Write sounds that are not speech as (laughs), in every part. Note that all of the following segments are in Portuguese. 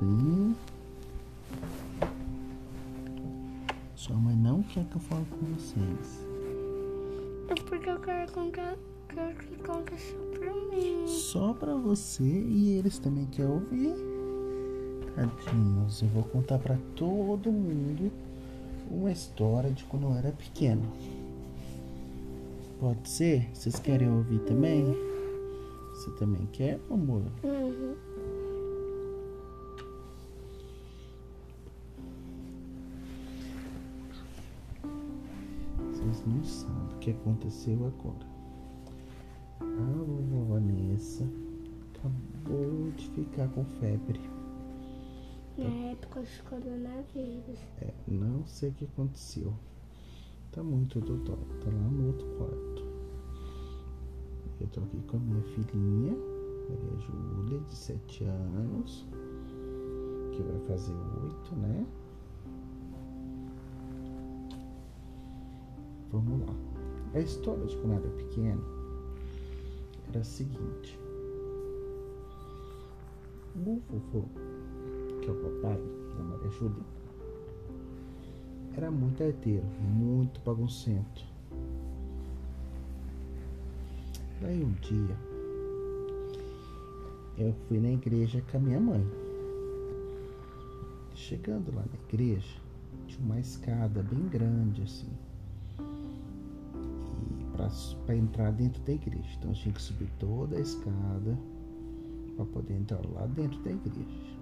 bem. Sua mãe não quer que eu fale com vocês. É porque eu quero contar, quero que conte só pra mim. Só pra você e eles também querem ouvir. Tadinhos, eu vou contar pra todo mundo uma história de quando eu era pequeno. Pode ser? Vocês querem ouvir também? Você também quer, amor? Uhum. Vocês não sabem o que aconteceu agora. A vovó Vanessa acabou de ficar com febre. Na época dos coronavírus. É, não sei o que aconteceu. Tá muito dodói. Tá lá no outro quarto. Eu tô aqui com a minha filhinha, Maria Júlia, de 7 anos. Que vai fazer 8, né? Vamos lá. A história de quando era pequeno era a seguinte. O vovô, que é o papai da Maria Júlia, era muito arteiro, muito baguncento. Daí um dia, eu fui na igreja com a minha mãe. Chegando lá na igreja, tinha uma escada bem grande assim. Para entrar dentro da igreja. Então tinha que subir toda a escada para poder entrar lá dentro da igreja.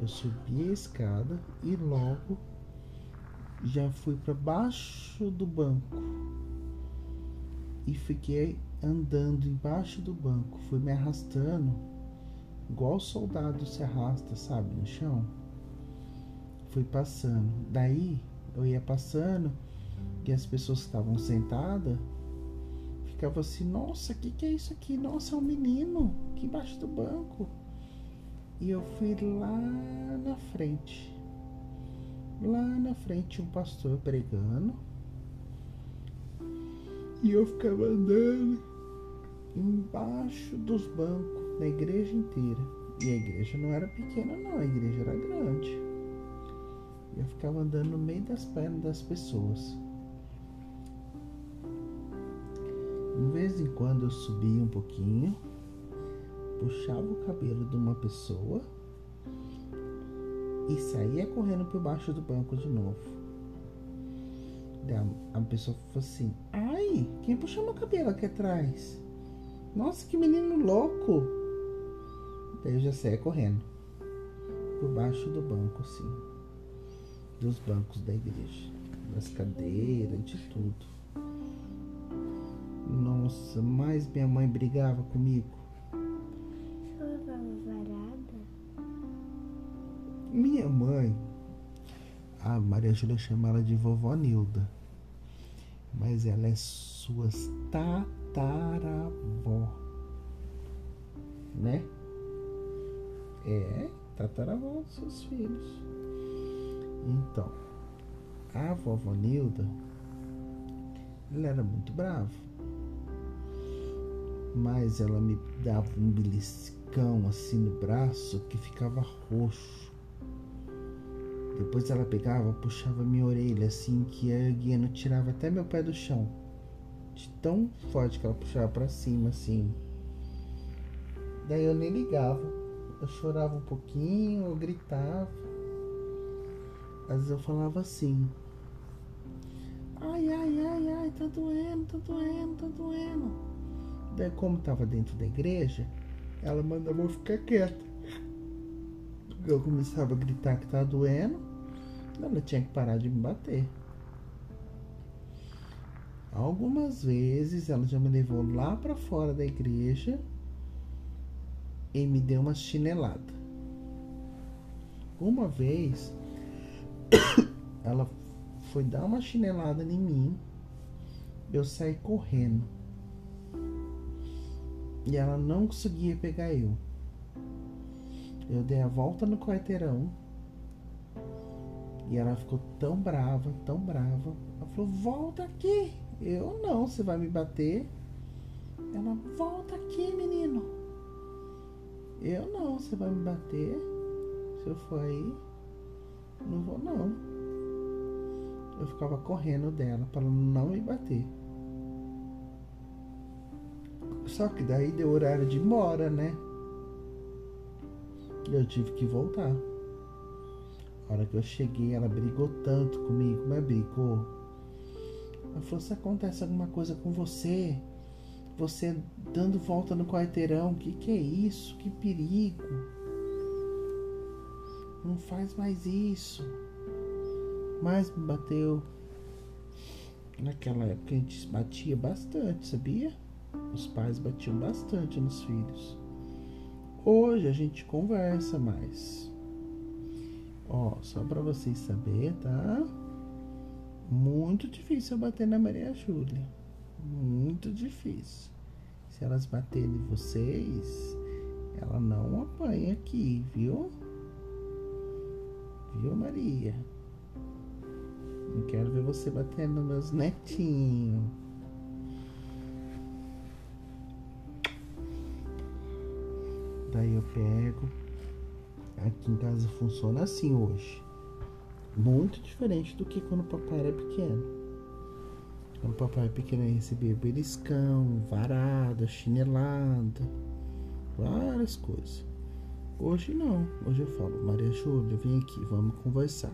Eu subi a escada e logo já fui para baixo do banco e fiquei andando embaixo do banco. Fui me arrastando, igual soldado se arrasta, sabe, no chão. Fui passando. Daí eu ia passando e as pessoas que estavam sentadas ficavam assim: Nossa, o que, que é isso aqui? Nossa, é um menino aqui embaixo do banco. E eu fui lá na frente. Lá na frente, um pastor pregando. E eu ficava andando embaixo dos bancos da igreja inteira. E a igreja não era pequena, não, a igreja era grande. E eu ficava andando no meio das pernas das pessoas. De vez em quando eu subia um pouquinho, puxava o cabelo de uma pessoa e saía correndo por baixo do banco de novo. A pessoa falou assim: Ai, quem puxou meu cabelo aqui atrás? Nossa, que menino louco! Daí eu já saía correndo por baixo do banco, assim, dos bancos da igreja, das cadeiras, de tudo. Nossa, mas minha mãe brigava comigo. Você levava varada? Minha mãe, a Maria Júlia chama ela de vovó Nilda, mas ela é suas tataravó, né? É, tataravó dos seus filhos. Então, a vovó Nilda, ela era muito brava, mas ela me dava um beliscão assim no braço que ficava roxo. Depois ela pegava, puxava minha orelha assim que a guia não tirava até meu pé do chão. De tão forte que ela puxava para cima assim. Daí eu nem ligava. Eu chorava um pouquinho, eu gritava. Às vezes eu falava assim. Ai, ai, ai, ai, tá doendo, tá doendo, tá doendo. Daí como tava dentro da igreja, ela mandava eu ficar quieta. Eu começava a gritar que tava doendo, ela tinha que parar de me bater. Algumas vezes ela já me levou lá para fora da igreja e me deu uma chinelada. Uma vez (coughs) ela foi dar uma chinelada em mim, eu saí correndo e ela não conseguia pegar eu. Eu dei a volta no quarteirão e ela ficou tão brava, tão brava. Ela falou: Volta aqui. Eu não, você vai me bater. Ela: Volta aqui, menino. Eu não, você vai me bater? Se eu for aí, não vou não. Eu ficava correndo dela para não me bater. Só que daí deu horário de ir embora, né? Eu tive que voltar. A hora que eu cheguei, ela brigou tanto comigo, mas brigou. Ela falou: se acontece alguma coisa com você, você dando volta no quarteirão, que que é isso? Que perigo! Não faz mais isso. Mas me bateu. Naquela época a gente batia bastante, sabia? Os pais batiam bastante nos filhos. Hoje a gente conversa mais. Ó, só para vocês saberem, tá? Muito difícil eu bater na Maria Júlia. Muito difícil. Se elas baterem em vocês, ela não apanha aqui, viu? Viu, Maria? Não quero ver você batendo nos meus netinhos. Daí eu pego. Aqui em casa funciona assim hoje. Muito diferente do que quando o papai era pequeno. Quando o papai era pequeno eu recebia beliscão, varada, chinelada, várias coisas. Hoje não. Hoje eu falo, Maria Júlia, vem aqui, vamos conversar.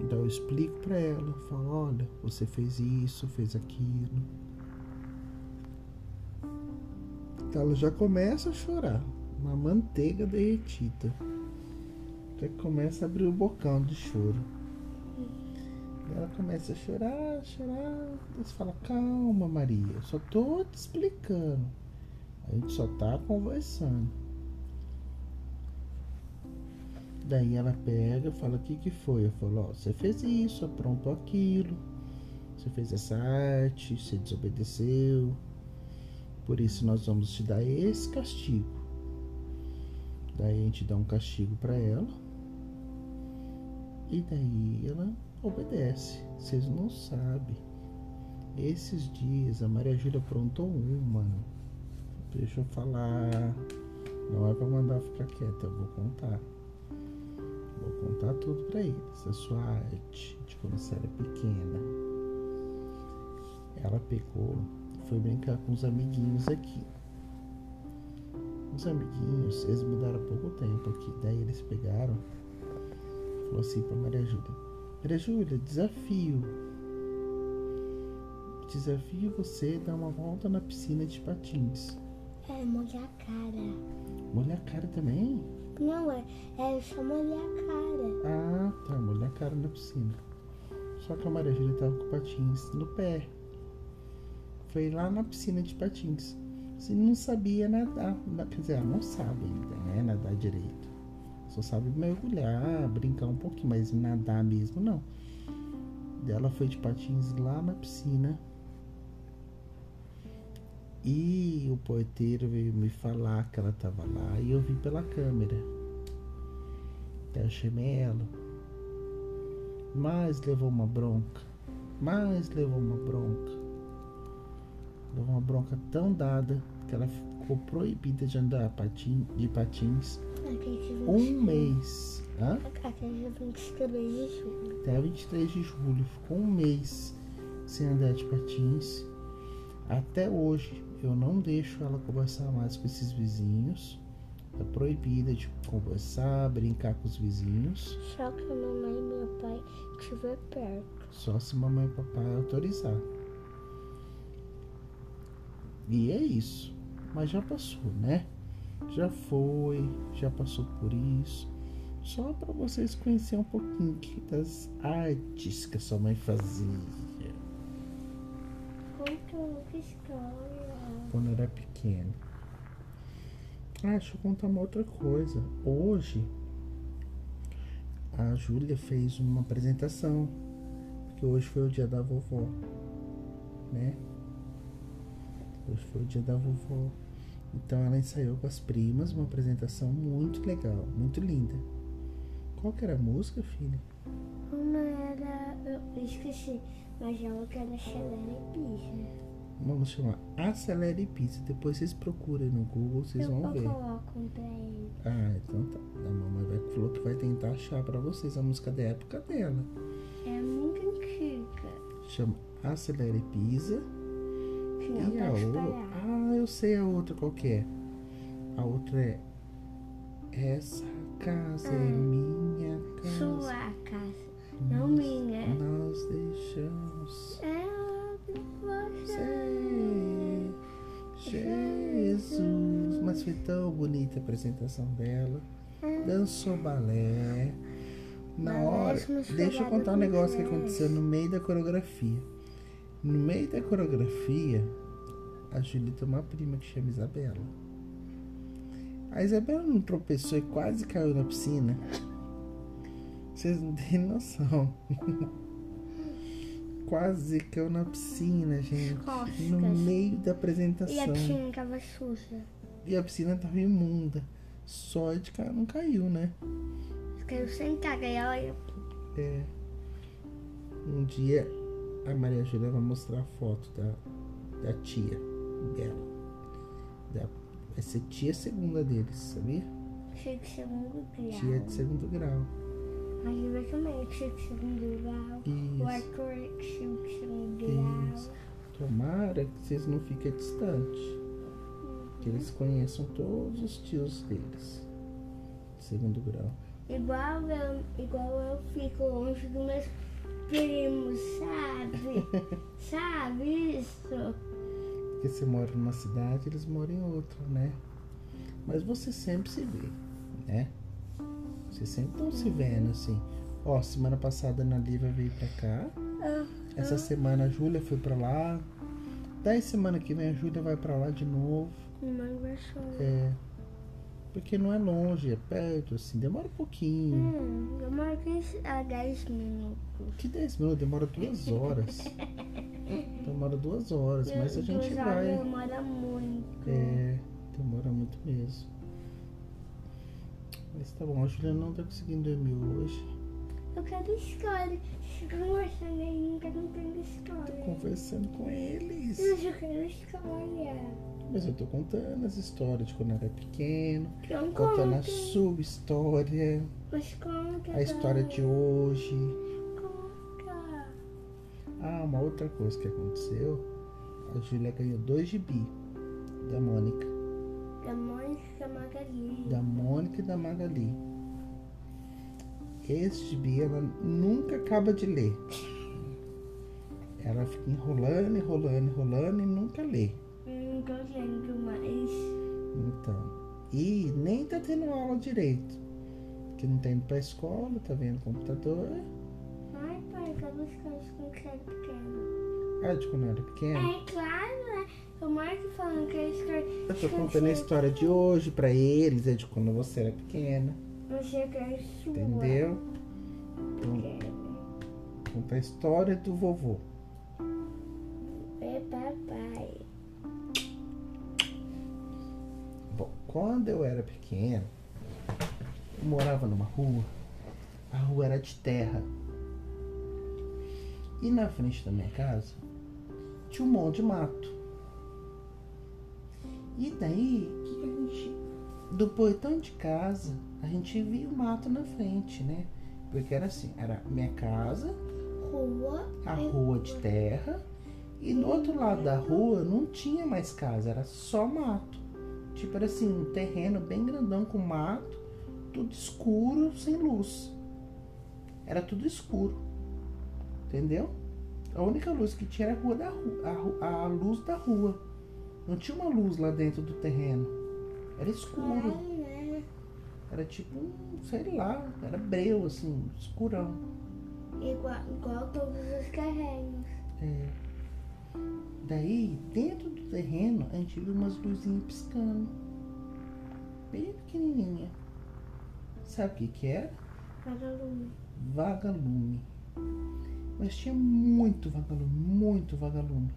Então eu explico para ela, falo, olha, você fez isso, fez aquilo. Ela já começa a chorar. Uma manteiga derretida. Já começa a abrir o bocão de choro. Ela começa a chorar, chorar. Você fala, calma Maria, eu só tô te explicando. A gente só tá conversando. Daí ela pega, fala, o que que foi? Eu falo, ó, você fez isso, aprontou aquilo. Você fez essa arte, você desobedeceu. Por isso nós vamos te dar esse castigo. Daí a gente dá um castigo para ela. E daí ela obedece. Vocês não sabem. Esses dias a Maria Júlia aprontou uma. Deixa eu falar. Não é para mandar ficar quieta, eu vou contar. Vou contar tudo para eles. A sua arte de quando você era pequena. Ela pegou foi brincar com os amiguinhos aqui. Os amiguinhos, eles mudaram há pouco tempo aqui. Daí eles pegaram, falou assim para Maria Júlia: Maria Júlia, desafio. Desafio você dar uma volta na piscina de patins. É, molhar a cara. Molhar a cara também? Não, é, é só molhar a cara. Ah, tá, molhar a cara na piscina. Só que a Maria Júlia tava com patins no pé foi lá na piscina de patins. Você não sabia nadar, quer dizer, ela não sabe ainda, né? Nadar direito. Só sabe mergulhar, brincar um pouquinho, mas nadar mesmo não. Ela foi de patins lá na piscina. E o porteiro veio me falar que ela estava lá e eu vi pela câmera. Até eu chamei ela. Mas levou uma bronca. Mas levou uma bronca. Deu uma bronca tão dada que ela ficou proibida de andar de patins um mês. Hã? Até 23 de julho. Até 23 de julho. Ficou um mês sem andar de patins. Até hoje eu não deixo ela conversar mais com esses vizinhos. Tá proibida de conversar, brincar com os vizinhos. Só que a mamãe e meu pai estiver perto. Só se mamãe e papai autorizar. E é isso. Mas já passou, né? Já foi, já passou por isso. Só para vocês conhecerem um pouquinho das artes que a sua mãe fazia. Quando era pequeno. Ah, deixa eu contar uma outra coisa. Hoje, a Júlia fez uma apresentação. Porque hoje foi o dia da vovó, né? Hoje foi o dia da vovó. Então ela ensaiou com as primas uma apresentação muito legal, muito linda. Qual que era a música, filha? Uma era. Eu esqueci, mas a outra era Chelera e Pisa. Vamos chamar Acelere Pizza. Depois vocês procurem no Google, vocês eu vão ver. coloco um pra ele. Ah, então tá. A mamãe vai, falou que vai tentar achar pra vocês a música da época dela. É muito antiga. Chama Acelere Pizza. Se E a outra. Ah, eu sei a outra qual que é. A outra é. Essa casa é minha casa. Sua casa, não minha. Nós deixamos É ser você. Jesus. Mas foi tão bonita a apresentação dela. Dançou balé. Na hora. Deixa eu contar um negócio que aconteceu no meio da coreografia. No meio da coreografia, a Júlia tem uma prima que chama Isabela. A Isabela não tropeçou e quase caiu na piscina. Vocês não têm noção. (laughs) quase caiu na piscina, gente. Costas. No meio da E a apresentação. piscina tava suja. E a piscina tava imunda. Sorte que ela não caiu, né? Caiu sentada e ela É. Um dia a Maria Júlia vai mostrar a foto da, da tia dela. Da, vai ser tia segunda deles, sabia? chega de segundo grau. Tia de segundo grau. A Júlia também chega de segundo grau. O Isso. Arthur chega de segundo grau. Isso. Tomara que vocês não fiquem distantes. Que eles conheçam todos os tios deles. de Segundo grau. Igual eu, igual eu fico longe dos meus primos, sabe? (laughs) sabe isso? Porque você mora numa cidade, eles moram em outra, né? Mas você sempre se vê, né? Vocês sempre estão se vendo, assim. Ó, semana passada a Ana Lívia veio pra cá. Essa semana a Júlia foi pra lá. Daí semana que vem a Júlia vai pra lá de novo. No meu aniversário. É. Porque não é longe, é perto, assim. Demora um pouquinho. Hum, eu moro 15 a 10 minutos. Que 10 minutos? Demora duas horas. (laughs) Demora duas horas, mas a gente vai. Demora muito. É, demora muito mesmo. Mas tá bom, a Juliana não tá conseguindo dormir hoje. Eu quero história. Fica conversando aí, nunca não tem história. Conversando com eles. Mas eu quero história. Mas eu tô contando as histórias de quando eu era pequeno. Então Contando a conta. sua história. Mas conta. A história de hoje. Conta. Ah, uma outra coisa que aconteceu. A Júlia ganhou dois gibi. Da Mônica. Da Mônica Magali. Da Mônica e da Magali. Esse gibi ela nunca acaba de ler. Ela fica enrolando, enrolando, enrolando e nunca lê. Tô lendo mais. Então. E nem tá tendo aula direito. Porque não tá indo pra escola, tá vendo computador. Ai, pai, cadê os caras com que era pequeno? Ah, de quando eu era pequena. É claro, né? O Marco falando que a história. Eu tô contando a história de hoje pra eles, é de quando você era pequena. Você quer sua. Entendeu? Então, Quero. conta a história do vovô. É papai. Quando eu era pequeno, eu morava numa rua. A rua era de terra. E na frente da minha casa tinha um monte de mato. E daí, que que a gente. Do portão de casa, a gente via o mato na frente, né? Porque era assim, era minha casa, Rua. a rua de terra e do outro lado da rua não tinha mais casa, era só mato. Tipo, era assim, um terreno bem grandão com mato, tudo escuro, sem luz. Era tudo escuro. Entendeu? A única luz que tinha era a, rua da rua, a, a luz da rua. Não tinha uma luz lá dentro do terreno. Era escuro. Era tipo, sei lá, era breu, assim, escurão. Igual, igual todos os carrinhos. É. Daí, dentro do terreno, a gente viu umas luzinhas piscando. Bem pequenininha. Sabe o que que era? Vagalume. Vagalume. Mas tinha muito vagalume, muito vagalume.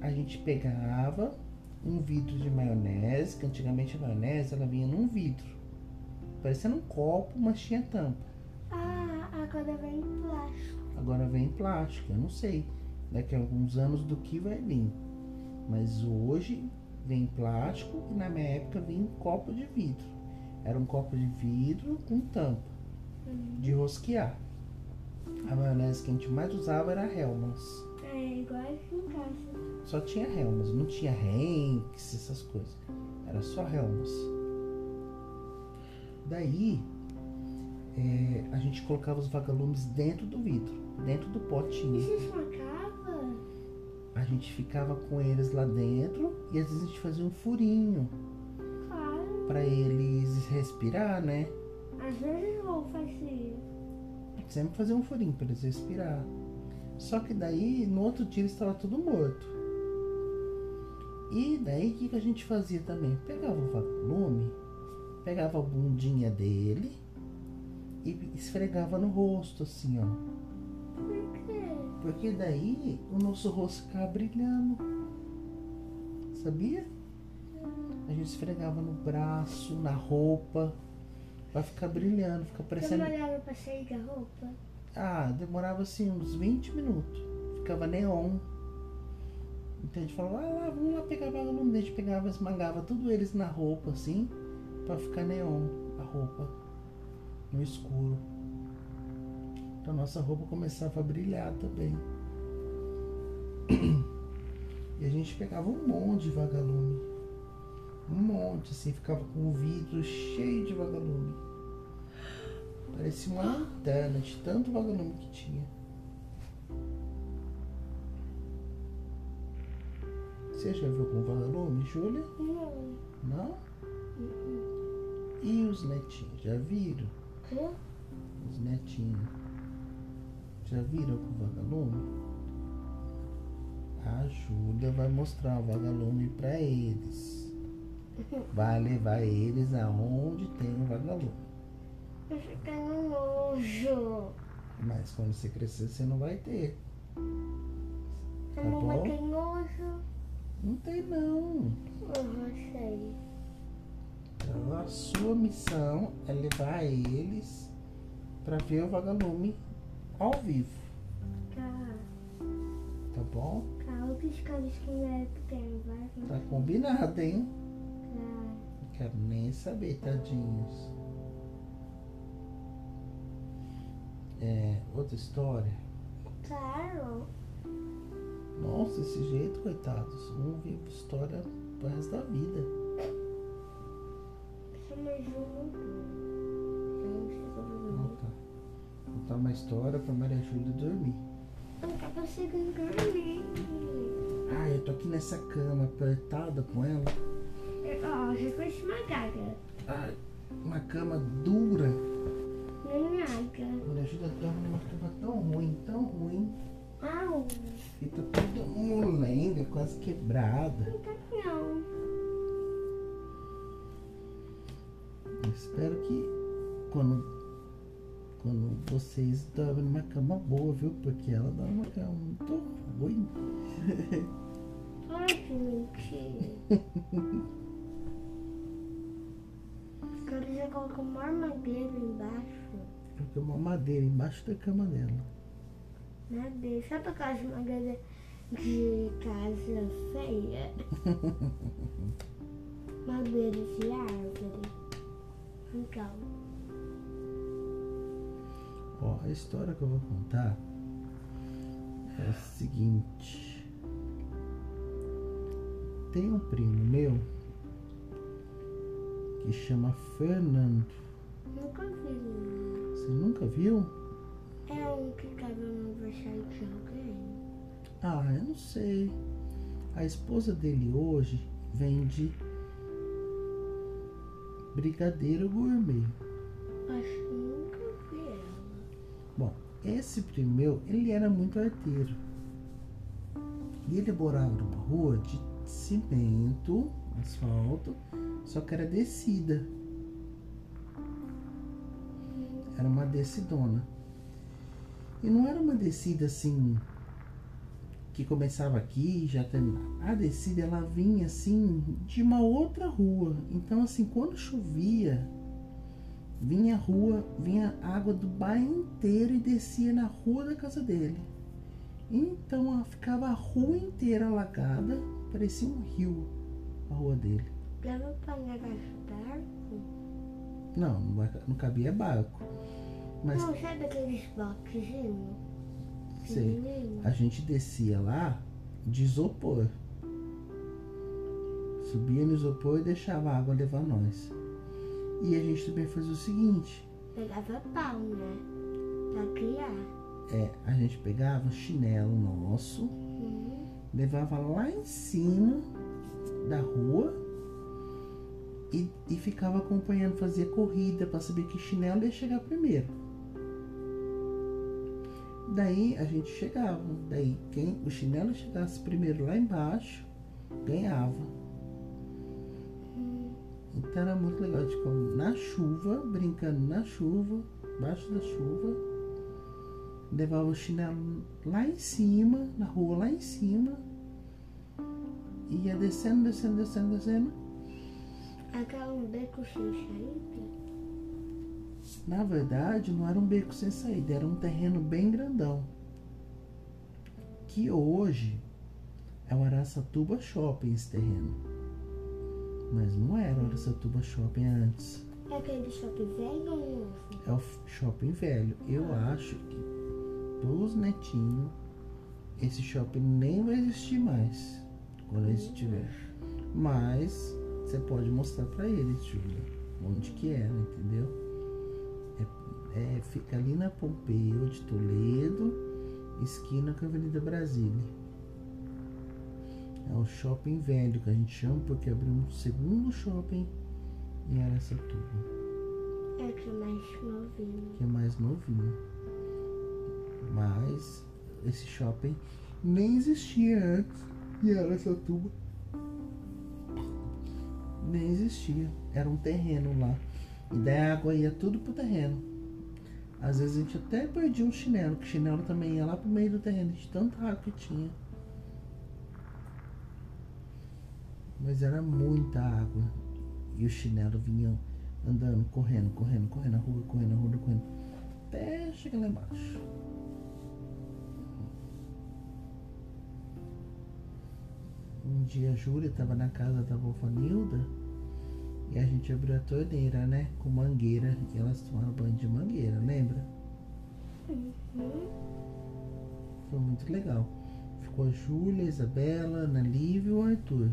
A gente pegava um vidro de maionese, que antigamente a maionese ela vinha num vidro. Parecendo um copo, mas tinha tampa. Ah, agora vem plástico. Agora vem em plástico, eu não sei. Daqui a alguns anos do que vai vir. Mas hoje vem plástico e na minha época vinha copo de vidro. Era um copo de vidro com tampa de rosquear. A maionese que a gente mais usava era Hellmann's. É igual aqui em casa. Só tinha Hellmann's, não tinha Henks, essas coisas. Era só Hellmann's. Daí, é, a gente colocava os vagalumes dentro do vidro, dentro do potinho. se esmacava? A gente ficava com eles lá dentro e às vezes a gente fazia um furinho Claro. para eles respirar, né? Às vezes eu fazia. Sempre fazer um furinho para eles respirar. Só que daí, no outro dia, eles estavam tudo morto. E daí, o que, que a gente fazia também? Pegava o vagalume, pegava a bundinha dele e esfregava no rosto, assim, ó. Por quê? Porque daí o nosso rosto ficava brilhando. Sabia? A gente esfregava no braço, na roupa, pra ficar brilhando, ficar parecendo. Demorava pra sair da roupa? Ah, demorava assim uns 20 minutos. Ficava neon. Então a gente falava, ah lá, vamos lá pegar A gente pegava, esmagava tudo eles na roupa, assim, pra ficar neon a roupa. No escuro. A nossa roupa começava a brilhar também. E a gente pegava um monte de vagalume. Um monte, assim, ficava com o vidro cheio de vagalume. Parecia uma lanterna de tanto vagalume que tinha. Você já viu com vagalume, Júlia? Não. Não? E os netinhos? Já viram? Hã? Os netinhos. Já viram com vagalume? A Júlia vai mostrar o vagalume pra eles. Vai levar eles aonde tem o vagalume. Eu fico no nojo. Mas quando você crescer, você não vai ter. Tá não vai bom? ter nojo. Não tem não. Eu não sei. Então, a sua missão é levar eles pra ver o vagalume ao vivo, Tá. tá bom? Tá, outros caras que não é pequeno, vai. Tá combinado, hein? Tá. Não quero nem saber, tadinhos. É, outra história. Claro. Nossa, esse jeito, coitados. Um vive história pro resto da vida. Só mais contar uma história pra Maria Júlia dormir. Eu não tava conseguindo dormir. Ah, eu tô aqui nessa cama apertada com ela. Ó, já foi esmagada. Ai, uma cama dura. Nem nada. Maria Júlia dorme numa cama tão ruim, tão ruim. Au. E tá toda molenga, quase quebrada. Não tá não. Eu espero que quando, quando vocês dormem numa cama boa, viu? Porque ela dorme numa cama muito ruim. (laughs) Ai, que mentira. (laughs) Quero já colocar uma armadilha embaixo. Porque uma madeira embaixo da cama dela. Madeira. Sabe aquelas madeiras de casa feia? (laughs) Madeira de árvore. Então. Ó, a história que eu vou contar é a seguinte. Tem um primo meu que chama Fernando. Nunca vi. Você nunca viu? É um que tava no aniversário de alguém. Ah, eu não sei. A esposa dele hoje vende brigadeiro gourmet. Acho esse primo meu, ele era muito arteiro. E ele morava numa rua de cimento, asfalto, só que era descida. Era uma descidona. E não era uma descida assim que começava aqui e já terminava. A descida ela vinha assim de uma outra rua. Então assim, quando chovia, vinha rua, vinha água do bairro inteiro e descia na rua da casa dele. Então ficava a rua inteira alagada, parecia um rio a rua dele. Dava pra negar barco? Não, não, cabia barco. Mas Não, sabe aqueles sei, Pequenininho? a gente descia lá de isopor. Subia no isopor e deixava a água levar nós. E a gente também fazia o seguinte, Pegava pau, né? Pra criar. é, a gente pegava o chinelo nosso, Uhum. levava lá em cima da rua e, e ficava acompanhando, fazia corrida para saber que chinelo ia chegar primeiro. Daí a gente chegava, daí quem o chinelo chegasse primeiro lá embaixo ganhava. Então era muito legal de ficar na chuva, brincando na chuva, embaixo da chuva. Levava o chinelo lá em cima, na rua lá em cima. E ia descendo, descendo, descendo, descendo. Aquela um beco sem saída. Na verdade, não era um beco sem saída, era um terreno bem grandão. Que hoje é o Araçatuba Shopping esse terreno. Mas não era o Araçatuba Shopping antes. É aquele shopping velho ou novo? É o shopping velho. Eu acho que pros netinhos esse shopping nem vai existir mais quando eles estiver. Mas você pode mostrar pra eles, Júlia, onde que era, entendeu? É, é- fica ali na Pompeu de Toledo, esquina com a Avenida Brasília. É o shopping velho que a gente chama porque abriu um segundo shopping em Araçatuba É que é mais novinho. que é mais novinho. Mas esse shopping nem existia antes em Araçatuba. Nem existia. Era um terreno lá. E daí a água ia tudo pro terreno. Às vezes a gente até perdia um chinelo, que chinelo também ia lá pro meio do terreno, de tanta água que tinha. Mas era muita água. E o chinelo vinha andando, correndo, correndo, correndo na rua, correndo na rua, correndo. Até chegar lá embaixo. Um dia a Júlia estava na casa da vovó Nilda e a gente abriu a torneira, né? Com mangueira. E elas tomaram banho de mangueira, lembra? Uhum. Foi muito legal. Ficou a Júlia, a Isabela, a Ana Lívia e o Arthur.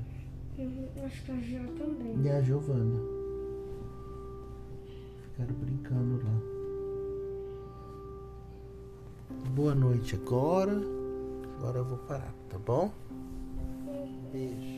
Acho que a Jó também. E a Giovana. Ficaram brincando lá. Boa noite agora. Agora eu vou parar, tá bom? Beijo.